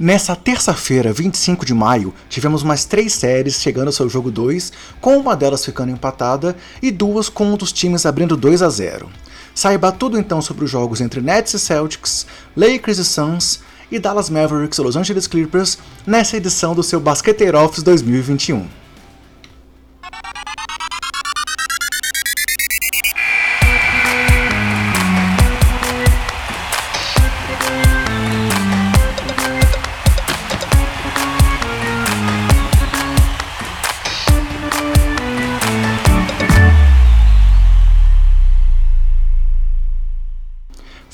Nessa terça-feira, 25 de maio, tivemos mais três séries chegando ao seu jogo 2, com uma delas ficando empatada e duas com um dos times abrindo 2 a 0. Saiba tudo então sobre os jogos entre Nets e Celtics, Lakers e Suns e Dallas Mavericks e Los Angeles Clippers nessa edição do seu Basqueteiro Office 2021.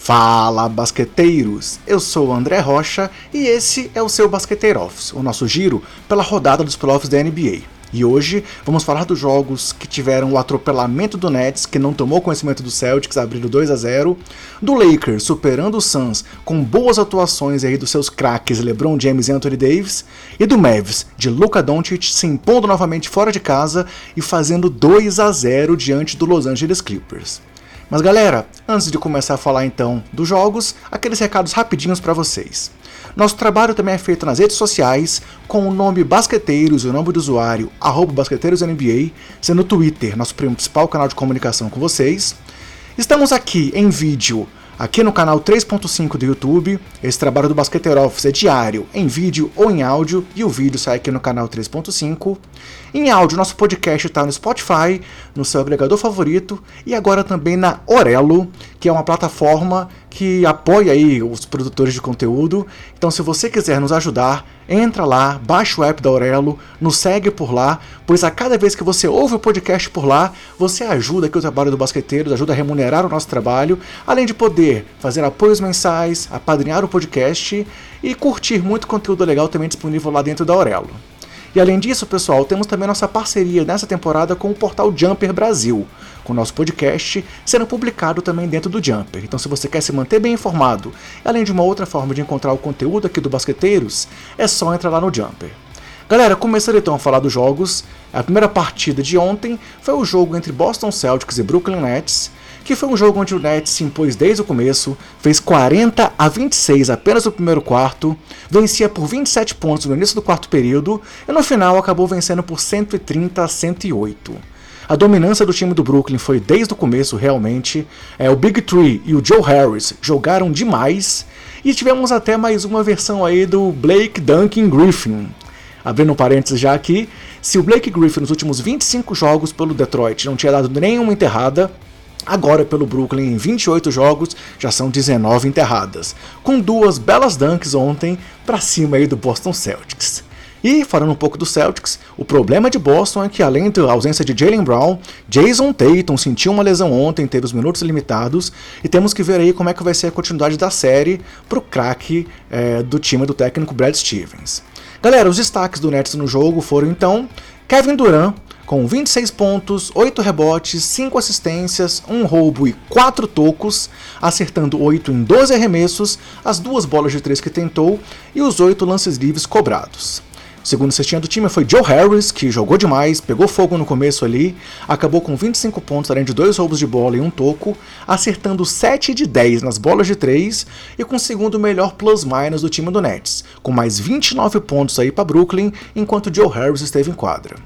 Fala basqueteiros! Eu sou o André Rocha e esse é o seu Basqueteiro Office, o nosso giro pela rodada dos playoffs da NBA. E hoje vamos falar dos jogos que tiveram o atropelamento do Nets, que não tomou conhecimento do Celtics, abrindo 2 a 0, do Lakers superando o Suns com boas atuações aí dos seus craques LeBron James e Anthony Davis, e do Mavs de Luka Doncic se impondo novamente fora de casa e fazendo 2 a 0 diante do Los Angeles Clippers. Mas galera, antes de começar a falar então dos jogos, aqueles recados rapidinhos para vocês. Nosso trabalho também é feito nas redes sociais com o nome Basqueteiros o nome do usuário BasqueteirosNBA, sendo o Twitter nosso principal canal de comunicação com vocês. Estamos aqui em vídeo aqui no canal 3.5 do YouTube. Esse trabalho do Basqueteiro Office é diário, em vídeo ou em áudio, e o vídeo sai aqui no canal 3.5. Em áudio, nosso podcast está no Spotify, no seu agregador favorito, e agora também na Orelo, que é uma plataforma que apoia aí os produtores de conteúdo. Então, se você quiser nos ajudar, entra lá, baixa o app da Aurelo, nos segue por lá, pois a cada vez que você ouve o podcast por lá, você ajuda aqui o trabalho do Basqueteiros, ajuda a remunerar o nosso trabalho, além de poder fazer apoios mensais, apadrinhar o podcast e curtir muito conteúdo legal também disponível lá dentro da Aurelo. E além disso, pessoal, temos também nossa parceria nessa temporada com o portal Jumper Brasil, com o nosso podcast sendo publicado também dentro do Jumper. Então, se você quer se manter bem informado, além de uma outra forma de encontrar o conteúdo aqui do Basqueteiros, é só entrar lá no Jumper. Galera, começando então a falar dos jogos, a primeira partida de ontem foi o jogo entre Boston Celtics e Brooklyn Nets, que foi um jogo onde o Nets se impôs desde o começo, fez 40 a 26 apenas no primeiro quarto, vencia por 27 pontos no início do quarto período e no final acabou vencendo por 130 a 108. A dominância do time do Brooklyn foi desde o começo, realmente. É, o Big Three e o Joe Harris jogaram demais. E tivemos até mais uma versão aí do Blake Duncan Griffin. Abrindo um parênteses já aqui, se o Blake Griffin nos últimos 25 jogos pelo Detroit não tinha dado nenhuma enterrada, Agora, pelo Brooklyn, em 28 jogos, já são 19 enterradas, com duas belas dunks ontem para cima aí do Boston Celtics. E falando um pouco do Celtics, o problema de Boston é que além da ausência de Jalen Brown, Jason Tatum sentiu uma lesão ontem, teve os minutos limitados, e temos que ver aí como é que vai ser a continuidade da série pro craque é, do time do técnico Brad Stevens. Galera, os destaques do Nets no jogo foram então Kevin Durant, com 26 pontos, 8 rebotes, 5 assistências, 1 roubo e 4 tocos, acertando 8 em 12 arremessos, as duas bolas de 3 que tentou e os 8 lances livres cobrados. Segundo cestinha do time foi Joe Harris, que jogou demais, pegou fogo no começo ali, acabou com 25 pontos além de dois roubos de bola e um toco, acertando 7 de 10 nas bolas de 3 e com o segundo melhor plus-minus do time do Nets, com mais 29 pontos aí para Brooklyn, enquanto Joe Harris esteve em quadra.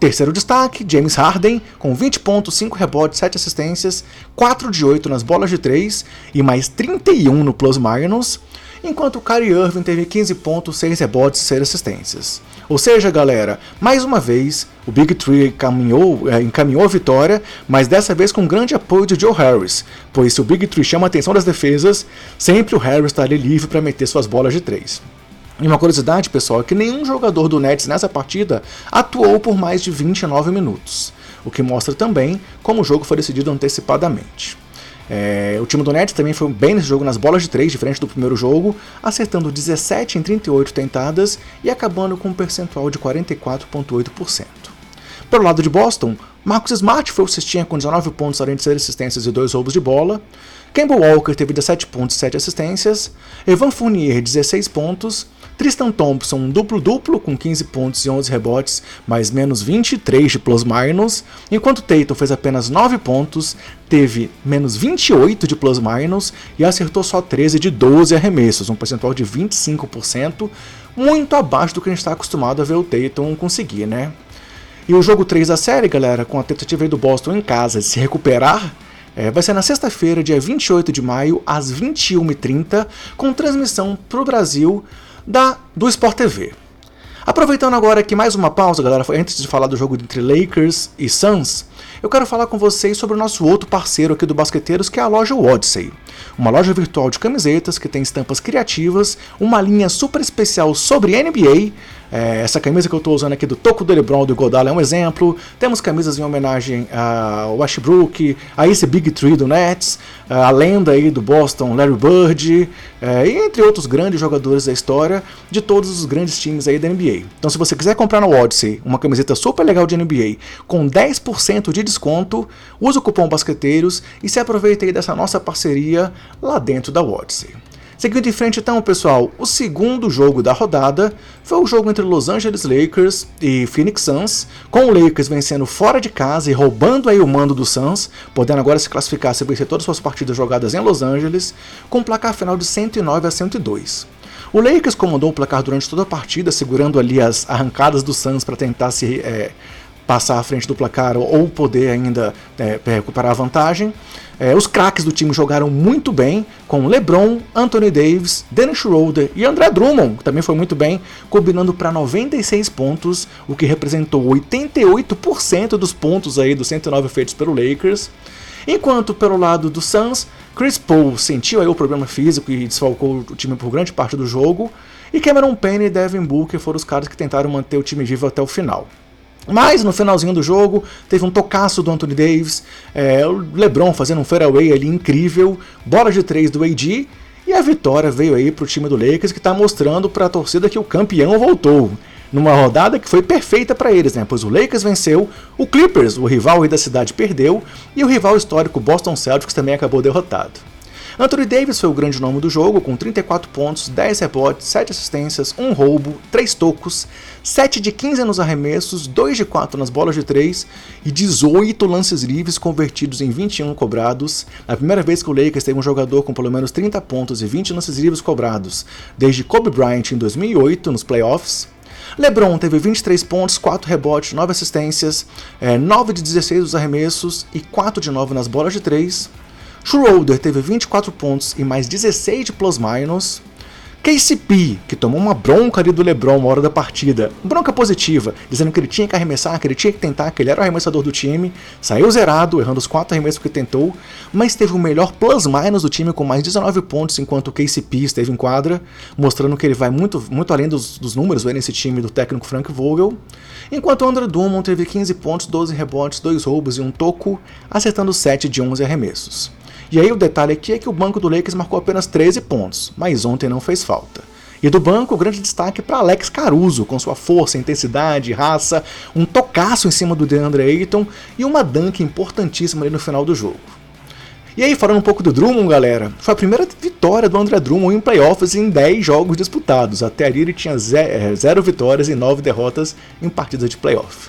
Terceiro destaque, James Harden, com 20 pontos, 5 rebotes, 7 assistências, 4 de 8 nas bolas de 3 e mais 31 no plus-minus, enquanto Kyrie Irving teve 15 pontos, 6 rebotes e 6 assistências. Ou seja, galera, mais uma vez, o Big Three encaminhou, é, encaminhou a vitória, mas dessa vez com grande apoio de Joe Harris, pois se o Big Three chama a atenção das defesas, sempre o Harris está ali livre para meter suas bolas de 3. E uma curiosidade, pessoal, é que nenhum jogador do Nets nessa partida atuou por mais de 29 minutos, o que mostra também como o jogo foi decidido antecipadamente. É, o time do Nets também foi bem nesse jogo nas bolas de 3, diferente do primeiro jogo, acertando 17 em 38 tentadas e acabando com um percentual de 44,8%. Pelo lado de Boston, Marcus Smart foi o cestinha com 19 pontos, além de 6 assistências e 2 roubos de bola. Campbell Walker teve 17 pontos e 7 assistências. Evan Fournier, 16 pontos. Tristan Thompson, um duplo-duplo, com 15 pontos e 11 rebotes, mais menos 23 de plus-minus. Enquanto Tatum fez apenas 9 pontos, teve menos 28 de plus-minus e acertou só 13 de 12 arremessos, um percentual de 25%, muito abaixo do que a gente está acostumado a ver o Tatum conseguir, né? E o jogo 3 da série, galera, com a tentativa do Boston em casa de se recuperar, é, vai ser na sexta-feira, dia 28 de maio, às 21h30, com transmissão para o Brasil da, do Sport TV. Aproveitando agora aqui mais uma pausa, galera, antes de falar do jogo entre Lakers e Suns, eu quero falar com vocês sobre o nosso outro parceiro aqui do Basqueteiros, que é a loja Odyssey. Uma loja virtual de camisetas que tem estampas criativas, uma linha super especial sobre NBA, é, essa camisa que eu estou usando aqui do Toco do LeBron do Godal é um exemplo. Temos camisas em homenagem ao Westbrook, a esse Big Three do Nets, a lenda aí do Boston, Larry Bird, é, e entre outros grandes jogadores da história de todos os grandes times aí da NBA. Então se você quiser comprar no Odyssey uma camiseta super legal de NBA com 10% de desconto, use o cupom Basqueteiros e se aproveite aí dessa nossa parceria lá dentro da Odyssey. Seguindo em frente então, pessoal, o segundo jogo da rodada foi o jogo entre Los Angeles Lakers e Phoenix Suns, com o Lakers vencendo fora de casa e roubando aí o mando do Suns, podendo agora se classificar se vencer todas as suas partidas jogadas em Los Angeles, com um placar final de 109 a 102. O Lakers comandou o placar durante toda a partida, segurando ali as arrancadas do Suns para tentar se é, passar à frente do placar ou poder ainda é, recuperar a vantagem. É, os craques do time jogaram muito bem, com LeBron, Anthony Davis, Dennis Schroeder e André Drummond, que também foi muito bem, combinando para 96 pontos, o que representou 88% dos pontos aí dos 109 feitos pelo Lakers. Enquanto pelo lado do Suns, Chris Paul sentiu aí o problema físico e desfalcou o time por grande parte do jogo, e Cameron Payne e Devin Booker foram os caras que tentaram manter o time vivo até o final. Mas no finalzinho do jogo teve um tocaço do Anthony Davis, é, o LeBron fazendo um fairway ali incrível, bola de três do AD e a vitória veio aí para o time do Lakers que está mostrando para a torcida que o campeão voltou. Numa rodada que foi perfeita para eles, né? Pois o Lakers venceu, o Clippers, o rival da cidade, perdeu e o rival histórico Boston Celtics também acabou derrotado. Anthony Davis foi o grande nome do jogo, com 34 pontos, 10 rebotes, 7 assistências, 1 roubo, 3 tocos, 7 de 15 nos arremessos, 2 de 4 nas bolas de 3 e 18 lances livres convertidos em 21 cobrados. A primeira vez que o Lakers teve um jogador com pelo menos 30 pontos e 20 lances livres cobrados, desde Kobe Bryant em 2008 nos playoffs. LeBron teve 23 pontos, 4 rebotes, 9 assistências, 9 de 16 nos arremessos e 4 de 9 nas bolas de 3. Schroeder teve 24 pontos e mais 16 de plus-minus. KCP, que tomou uma bronca ali do LeBron uma hora da partida, bronca positiva, dizendo que ele tinha que arremessar, que ele tinha que tentar, que ele era o arremessador do time, saiu zerado, errando os quatro arremessos que tentou, mas teve o melhor plus-minus do time com mais 19 pontos, enquanto o KCP esteve em quadra, mostrando que ele vai muito, muito além dos, dos números nesse time do técnico Frank Vogel, enquanto o André Drummond teve 15 pontos, 12 rebotes, 2 roubos e um toco, acertando 7 de 11 arremessos. E aí o detalhe aqui é que o banco do Lakers marcou apenas 13 pontos, mas ontem não fez falta. E do banco, o grande destaque para Alex Caruso, com sua força, intensidade, raça, um tocaço em cima do DeAndre Ayton e uma dunk importantíssima ali no final do jogo. E aí, falando um pouco do Drummond, galera, foi a primeira vitória do André Drummond em playoffs em 10 jogos disputados. Até ali ele tinha 0 eh, vitórias e 9 derrotas em partidas de playoff.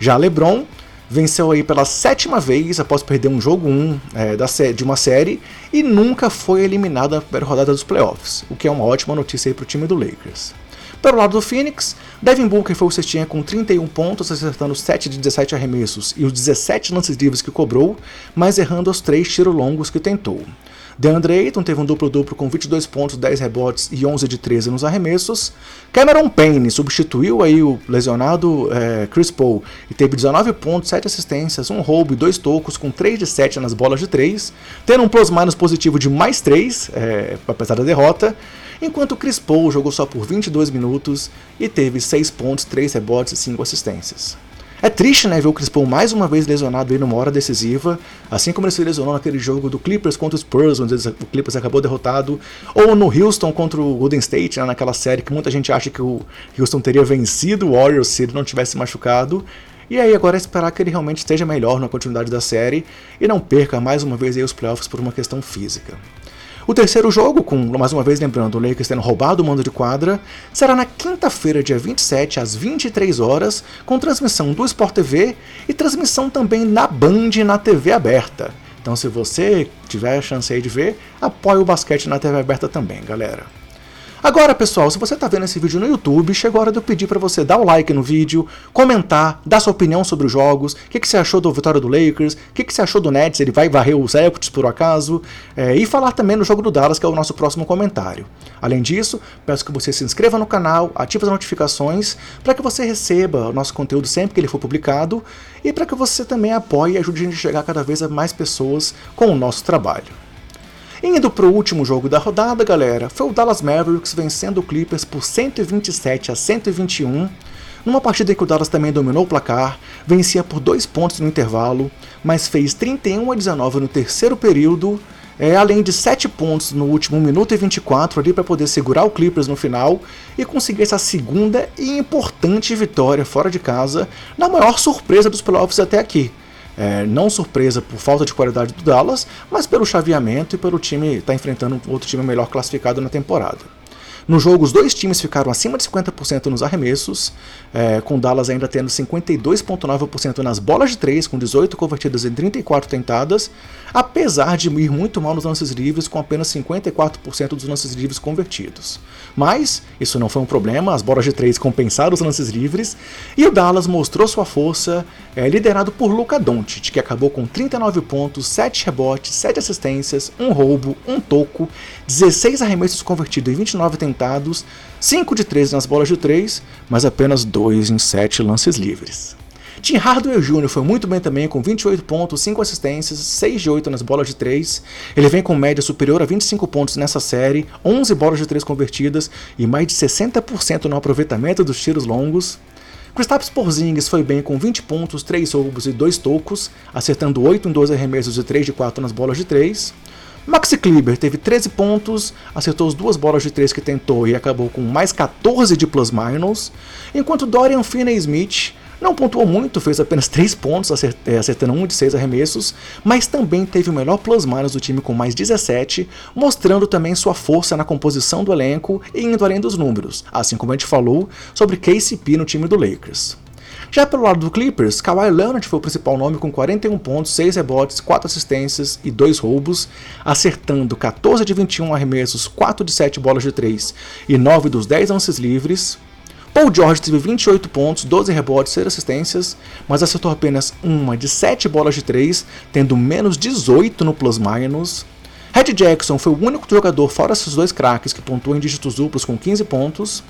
Já LeBron venceu aí pela sétima vez após perder um jogo 1 um, é, de uma série e nunca foi eliminado na primeira rodada dos playoffs, o que é uma ótima notícia para o time do Lakers. Pelo lado do Phoenix, Devin Booker foi o cestinha com 31 pontos, acertando 7 de 17 arremessos e os 17 lances livres que cobrou, mas errando os 3 tiros longos que tentou. DeAndre Ayton teve um duplo-duplo com 22 pontos, 10 rebotes e 11 de 13 nos arremessos. Cameron Payne substituiu aí o lesionado é, Chris Paul e teve 19 pontos, 7 assistências, um roubo e 2 tocos com 3 de 7 nas bolas de 3, tendo um plus-minus positivo de mais 3, é, apesar da derrota enquanto Chris Paul jogou só por 22 minutos e teve 6 pontos, 3 rebotes e 5 assistências. É triste, né, ver o Chris Paul mais uma vez lesionado aí numa hora decisiva, assim como ele se lesionou naquele jogo do Clippers contra os Spurs, onde o Clippers acabou derrotado, ou no Houston contra o Golden State, né, naquela série que muita gente acha que o Houston teria vencido o Warriors se ele não tivesse machucado. E aí agora é esperar que ele realmente esteja melhor na continuidade da série e não perca mais uma vez aí os playoffs por uma questão física. O terceiro jogo, com mais uma vez lembrando o Lakers tendo roubado o mando de quadra, será na quinta-feira, dia 27, às 23 horas, com transmissão do Sport TV e transmissão também na Band na TV aberta. Então, se você tiver a chance aí de ver, apoie o basquete na TV aberta também, galera. Agora, pessoal, se você está vendo esse vídeo no YouTube, chegou a hora de eu pedir para você dar o like no vídeo, comentar, dar sua opinião sobre os jogos, o que, que, você achou da vitória do Lakers, o que, que, você achou do Nets, ele vai varrer os Celtics por acaso, é, e falar também no jogo do Dallas, que é o nosso próximo comentário. Além disso, peço que você se inscreva no canal, ative as notificações, para que você receba o nosso conteúdo sempre que ele for publicado, e para que você também apoie e ajude a gente a chegar cada vez a mais pessoas com o nosso trabalho. Indo para o último jogo da rodada, galera, foi o Dallas Mavericks vencendo o Clippers por 127 a 121, numa partida em que o Dallas também dominou o placar, vencia por dois pontos no intervalo, mas fez 31 a 19 no terceiro período, é, além de 7 pontos no último minuto e 24 ali para poder segurar o Clippers no final e conseguir essa segunda e importante vitória fora de casa, na maior surpresa dos playoffs até aqui. É, não surpresa por falta de qualidade do Dallas, mas pelo chaveamento e pelo time estar tá enfrentando outro time melhor classificado na temporada. No jogo, os dois times ficaram acima de 50% nos arremessos, é, com Dallas ainda tendo 52,9% nas bolas de 3, com 18 convertidas em 34 tentadas, apesar de ir muito mal nos lances livres, com apenas 54% dos lances livres convertidos. Mas isso não foi um problema, as bolas de 3 compensaram os lances livres, e o Dallas mostrou sua força, é, liderado por Luka Doncic, que acabou com 39 pontos, 7 rebotes, 7 assistências, 1 roubo, 1 toco, 16 arremessos convertidos e 29 tentadas 5 de 13 nas bolas de 3, mas apenas 2 em 7 lances livres. Tim Hardaway Jr. foi muito bem também, com 28 pontos, 5 assistências, 6 de 8 nas bolas de 3. Ele vem com média superior a 25 pontos nessa série, 11 bolas de 3 convertidas e mais de 60% no aproveitamento dos tiros longos. Kristaps Porzingis foi bem com 20 pontos, 3 roubos e 2 tocos, acertando 8 em 12 arremessos e 3 de 4 nas bolas de 3. Maxi Kleber teve 13 pontos, acertou as duas bolas de 3 que tentou e acabou com mais 14 de plus-minus, enquanto Dorian Finney-Smith não pontuou muito, fez apenas 3 pontos, é, acertando 1 de 6 arremessos, mas também teve o melhor plus-minus do time com mais 17, mostrando também sua força na composição do elenco e indo além dos números, assim como a gente falou sobre KCP no time do Lakers. Já pelo lado do Clippers, Kawhi Leonard foi o principal nome com 41 pontos, 6 rebotes, 4 assistências e 2 roubos, acertando 14 de 21 arremessos, 4 de 7 bolas de 3 e 9 dos 10 lances livres. Paul George teve 28 pontos, 12 rebotes, 6 assistências, mas acertou apenas uma de 7 bolas de 3, tendo menos 18 no plus-minus. Red Jackson foi o único jogador fora esses dois craques que pontuou em dígitos duplos com 15 pontos.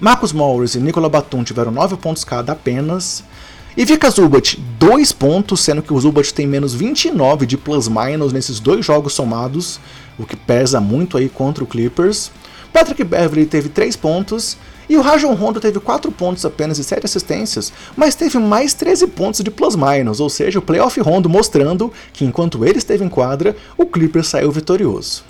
Marcus Morris e Nicola Batum tiveram 9 pontos cada apenas. E Vika Zubat, 2 pontos, sendo que o Zubat tem menos 29 de plus-minus nesses dois jogos somados, o que pesa muito aí contra o Clippers. Patrick Beverly teve 3 pontos, e o Rajon Rondo teve 4 pontos apenas e 7 assistências, mas teve mais 13 pontos de plus-minus, ou seja, o playoff Rondo mostrando que enquanto ele esteve em quadra, o Clippers saiu vitorioso.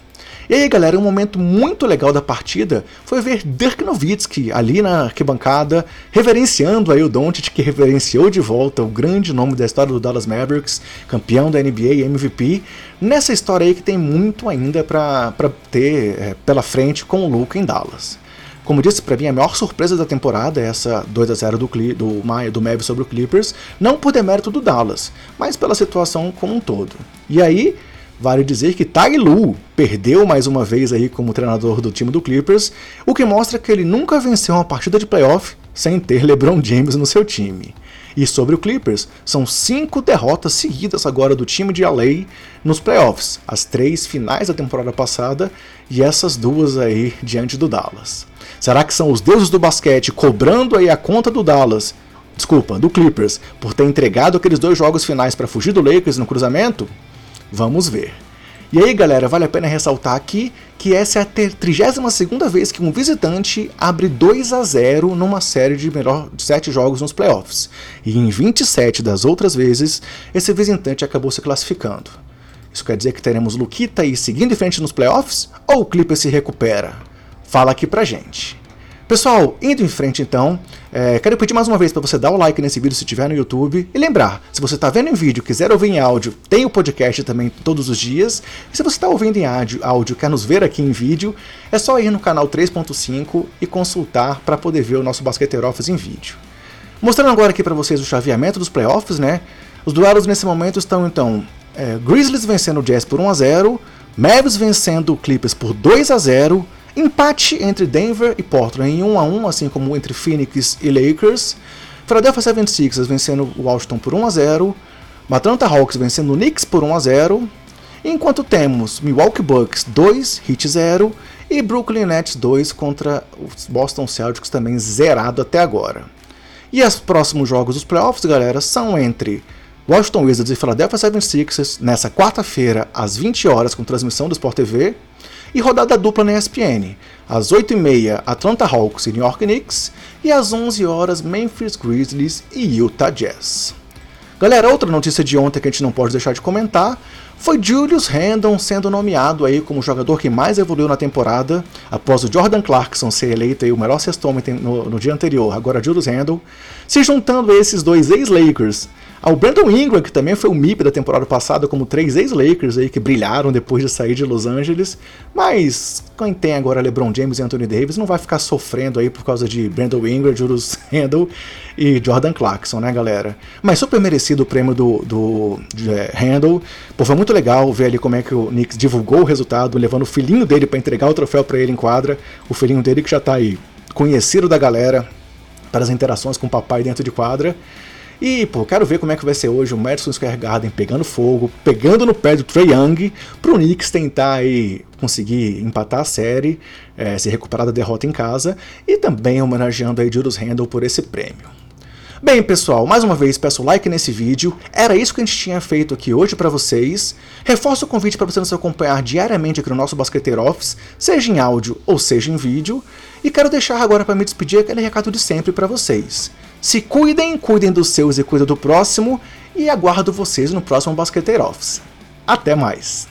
E aí, galera, um momento muito legal da partida foi ver Dirk Nowitzki ali na arquibancada, reverenciando aí o Doncic, que reverenciou de volta o grande nome da história do Dallas Mavericks, campeão da NBA e MVP, nessa história aí que tem muito ainda para ter é, pela frente com o Luca em Dallas. Como disse, para mim a maior surpresa da temporada é essa 2 a 0 do, do, do Mavis sobre o Clippers, não por demérito do Dallas, mas pela situação como um todo. E aí, Vale dizer que Tai Lu perdeu mais uma vez aí como treinador do time do Clippers, o que mostra que ele nunca venceu uma partida de playoff sem ter LeBron James no seu time. E sobre o Clippers, são cinco derrotas seguidas agora do time de LA nos playoffs, as três finais da temporada passada e essas duas aí diante do Dallas. Será que são os deuses do basquete cobrando aí a conta do Dallas, desculpa, do Clippers, por ter entregado aqueles dois jogos finais para fugir do Lakers no cruzamento? Vamos ver. E aí, galera, vale a pena ressaltar aqui que essa é a 32ª vez que um visitante abre 2 a 0 numa série de melhor de 7 jogos nos playoffs. E em 27 das outras vezes, esse visitante acabou se classificando. Isso quer dizer que teremos Luquita aí seguindo em frente nos playoffs ou o Clipper se recupera? Fala aqui pra gente. Pessoal, indo em frente então, É, quero pedir mais uma vez para você dar o like nesse vídeo se estiver no YouTube. E lembrar, se você está vendo em vídeo quiser ouvir em áudio, tem o podcast também todos os dias. E se você está ouvindo em áudio, quer nos ver aqui em vídeo, é só ir no canal 3.5 e consultar para poder ver o nosso Basqueteiro Office em vídeo. Mostrando agora aqui para vocês o chaveamento dos playoffs, né? Os duelos nesse momento estão então é, Grizzlies vencendo o Jazz por 1 a 0, Mavs vencendo o Clippers por 2 a 0 Empate entre Denver e Portland em 1 a 1, assim como entre Phoenix e Lakers. Philadelphia 76ers vencendo o Washington por 1 a 0. Atlanta Hawks vencendo o Knicks por 1 a 0. Enquanto temos Milwaukee Bucks 2, Heat 0 e Brooklyn Nets 2 contra os Boston Celtics também zerado até agora. E os próximos jogos dos playoffs, galera, são entre Washington Wizards e Philadelphia 76ers nessa quarta-feira às 20 horas com transmissão do Sport TV e rodada dupla na ESPN. Às 8h30, Atlanta Hawks e New York Knicks, e às 11 horas Memphis Grizzlies e Utah Jazz. Galera, outra notícia de ontem que a gente não pode deixar de comentar foi Julius Randle sendo nomeado aí como jogador que mais evoluiu na temporada, após o Jordan Clarkson ser eleito aí o melhor sexto homem no, no dia anterior, agora Julius Randle, se juntando a esses dois ex-Lakers, ao Brandon Ingram, que também foi o MIP da temporada passada, como três ex-Lakers aí que brilharam depois de sair de Los Angeles. Mas quem tem agora LeBron James e Anthony Davis não vai ficar sofrendo aí por causa de Brandon Ingram, Julius Randle e Jordan Clarkson, né, galera? Mas super merecido o prêmio do, do é, Randle. Pô, foi muito legal ver ali como é que o Knicks divulgou o resultado, levando o filhinho dele para entregar o troféu para ele em quadra. O filhinho dele que já tá aí conhecido da galera para as interações com o papai dentro de quadra. E, pô, quero ver como é que vai ser hoje o Madison Square Garden pegando fogo, pegando no pé do Trey Young, pro Knicks tentar aí conseguir empatar a série, é, se recuperar da derrota em casa, e também homenageando aí Julius Randle por esse prêmio. Bem, pessoal, mais uma vez peço like nesse vídeo. Era isso que a gente tinha feito aqui hoje para vocês. Reforço o convite para você nos acompanhar diariamente aqui no nosso Basqueteiro Office, seja em áudio ou seja em vídeo. E quero deixar agora para me despedir aquele recado de sempre para vocês. Se cuidem, cuidem dos seus e cuidem do próximo, e aguardo vocês no próximo Basqueteiro Office. Até mais!